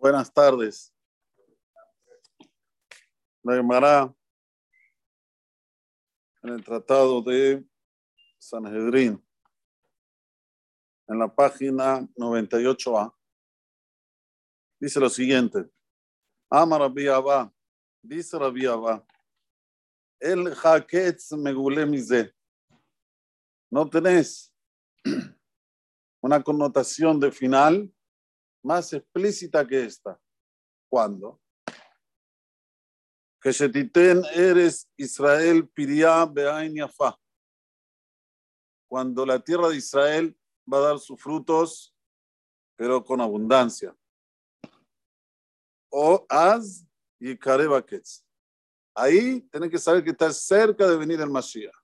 Buenas tardes. La Gemara en el tratado de Sanhedrin, en la página 98a, dice lo siguiente. Ama Rabbi Abba, dice Rabbi Abba, el Haketz Megulemize. No tenés una connotación de final más explícita que esta. ¿Cuándo? Que Shetiten eres Israel piria beain yafa. Cuando la tierra de Israel va a dar sus frutos, pero con abundancia. O az y karebaketz. Ahí tienen que saber que está cerca de venir el Mashiach.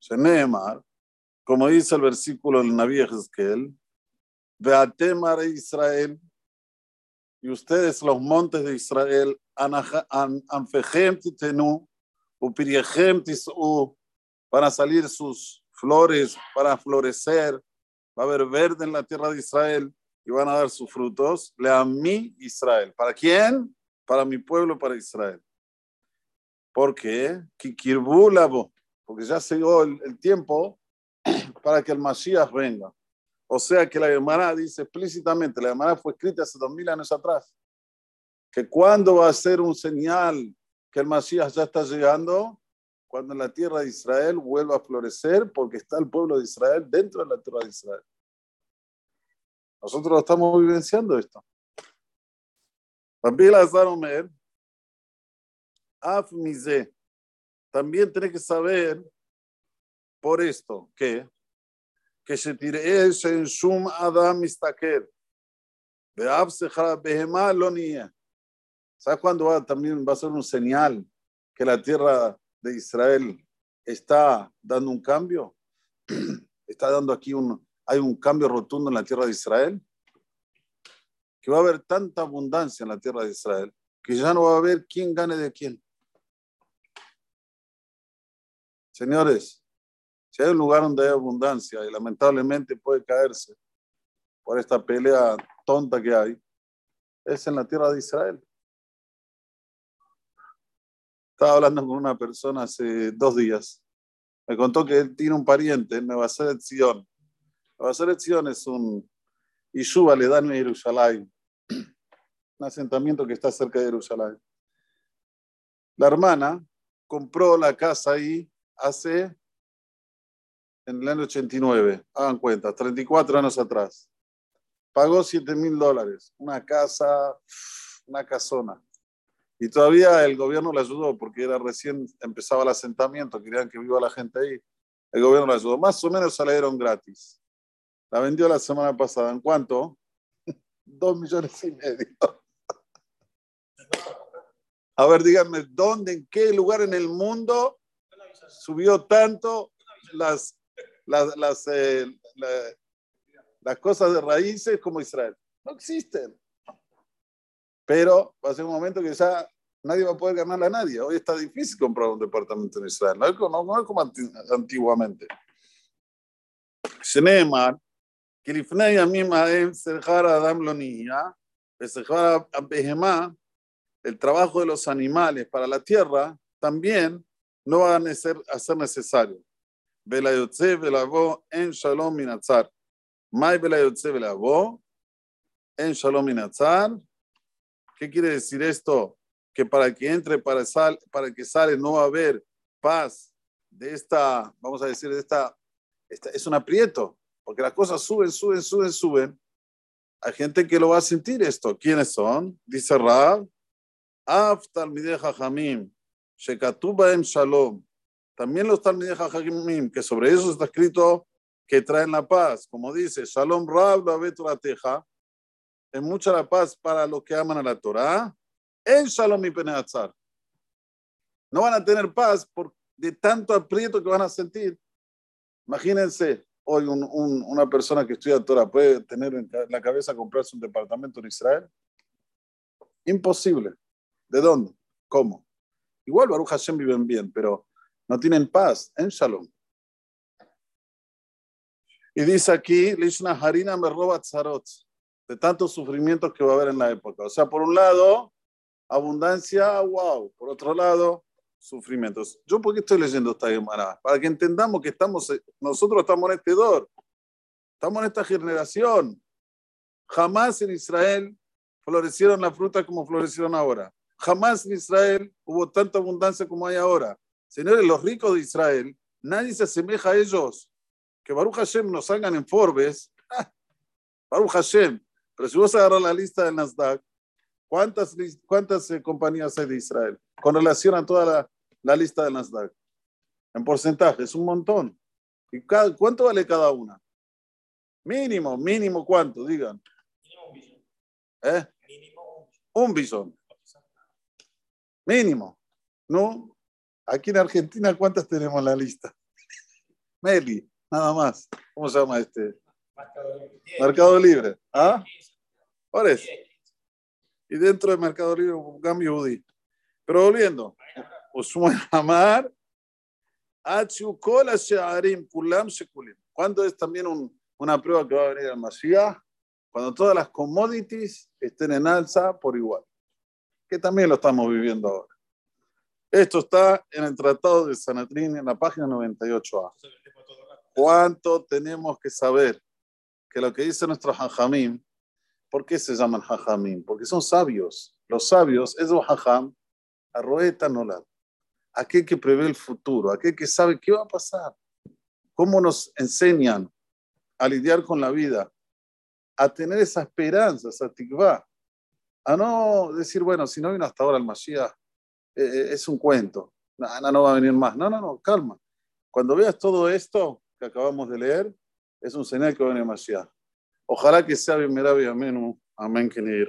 Shenemar, como dice el versículo del Naví Ezequiel, Beatemar Israel, y ustedes los montes de Israel, Anfejem titenu, Upiriejem tisu, van a salir sus flores, para florecer, va a haber verde en la tierra de Israel y van a dar sus frutos. Le a mí Israel. ¿Para quién? Para mi pueblo, para Israel. ¿Por qué? Porque ya llegó el, el tiempo para que el Mashiach venga. O sea que la Gemara dice explícitamente, la Gemara fue escrita hace dos mil años atrás, que cuando va a ser un señal que el Mashiach ya está llegando, cuando la tierra de Israel vuelva a florecer, porque está el pueblo de Israel dentro de la tierra de Israel. Nosotros estamos vivenciando esto. También tiene que saber por esto que que se tire en Shum Adam Mistaker. Behemá lo ¿Sabes cuándo va, también va a ser un señal que la tierra de Israel está dando un cambio? Está dando aquí un, hay un cambio rotundo en la tierra de Israel. Que va a haber tanta abundancia en la tierra de Israel que ya no va a haber quién gane de quién. Señores, si hay un lugar donde hay abundancia y lamentablemente puede caerse por esta pelea tonta que hay, es en la tierra de Israel. Estaba hablando con una persona hace dos días. Me contó que él tiene un pariente en Nueva Selección. Nueva Selección es un Yishuv Aledan en Jerusalén, un asentamiento que está cerca de Jerusalén. La hermana compró la casa ahí hace en el año 89, hagan cuenta, 34 años atrás. Pagó 7 mil dólares, una casa, una casona. Y todavía el gobierno le ayudó porque era recién empezaba el asentamiento, querían que viva la gente ahí. El gobierno le ayudó. Más o menos salieron gratis. La vendió la semana pasada. ¿En cuánto? Dos millones y medio. A ver, díganme, ¿dónde, en qué lugar en el mundo subió tanto las las, las, eh, las cosas de raíces como Israel. No existen. Pero va a ser un momento que ya nadie va a poder ganarle a nadie. Hoy está difícil comprar un departamento en Israel. No es como, no es como antiguamente. Shneemar, que לפני ימים ההם שכר האדם לא נהיה, ושכר הבהמה, el trabajo de los animales para la tierra, también no van a ser, a ser necesario. Velayotze velavo en shalom minatzar. Mai velayotze velavo en shalom minatzar. ¿Qué quiere decir esto? Que para que entre, para, sal, para que sale, no va a haber paz de esta, vamos a decir, de esta, es un aprieto, porque las cosas suben, suben, suben, suben. Hay gente que lo va a sentir esto. ¿Quiénes son? Dice Rab, Af talmideja jamim, shekatuba en shalom. También los Talmidei Jajamim, que sobre eso está escrito que traen la paz, como dice, Shalom Rab la teja, es mucha la paz para los que aman a la Torah, en Shalom y Peneatzar. No van a tener paz por de tanto aprieto que van a sentir. Imagínense, hoy un, un, una persona que estudia Torah puede tener en la cabeza comprarse un departamento en Israel. Imposible. ¿De dónde? ¿Cómo? Igual Baruch Hashem viven bien, pero no tienen paz en Shalom. Y dice aquí, Lishna Harina me roba tzarot. de tantos sufrimientos que va a haber en la época. O sea, por un lado, abundancia, wow. Por otro lado, sufrimientos. Yo, ¿por qué estoy leyendo esta Gemara? Para que entendamos que estamos, nosotros estamos en este dor, estamos en esta generación. Jamás en Israel florecieron las frutas como florecieron ahora. Jamás en Israel hubo tanta abundancia como hay ahora. Señores, los ricos de Israel, nadie se asemeja a ellos. Que Baruch Hashem nos salgan en Forbes. Baruch Hashem. Pero si vos agarras la lista del Nasdaq, ¿cuántas, cuántas eh, compañías hay de Israel? Con relación a toda la, la lista del Nasdaq. En porcentaje, es un montón. ¿Y cada, cuánto vale cada una? Mínimo, mínimo cuánto, digan. ¿Eh? Un bisón. Mínimo. ¿No? Aquí en Argentina, ¿cuántas tenemos en la lista? Meli, nada más. ¿Cómo se llama este? Mercado Libre. ¿Ah? Por eso. Y dentro del Mercado Libre, un cambio judí. Pero volviendo. Usman Amar. ¿Cuándo es también un, una prueba que va a venir al Mashiach? Cuando todas las commodities estén en alza por igual. Que también lo estamos viviendo ahora. Esto está en el Tratado de Sanatrín, en la página 98A. ¿Cuánto tenemos que saber que lo que dice nuestro Hajamim, ¿por qué se llaman Hajamim? Porque son sabios. Los sabios, es Hajam, arroeta nolat. Aquel que prevé el futuro, aquel que sabe qué va a pasar. ¿Cómo nos enseñan a lidiar con la vida? A tener esa esperanza, esa tikva. A no decir, bueno, si no vino hasta ahora el Mashiach, eh, eh, es un cuento. No, no va a venir más. No, no, no, calma. Cuando veas todo esto que acabamos de leer, es un señal que va a venir. Ojalá que sea bien y amén. Amén que ni.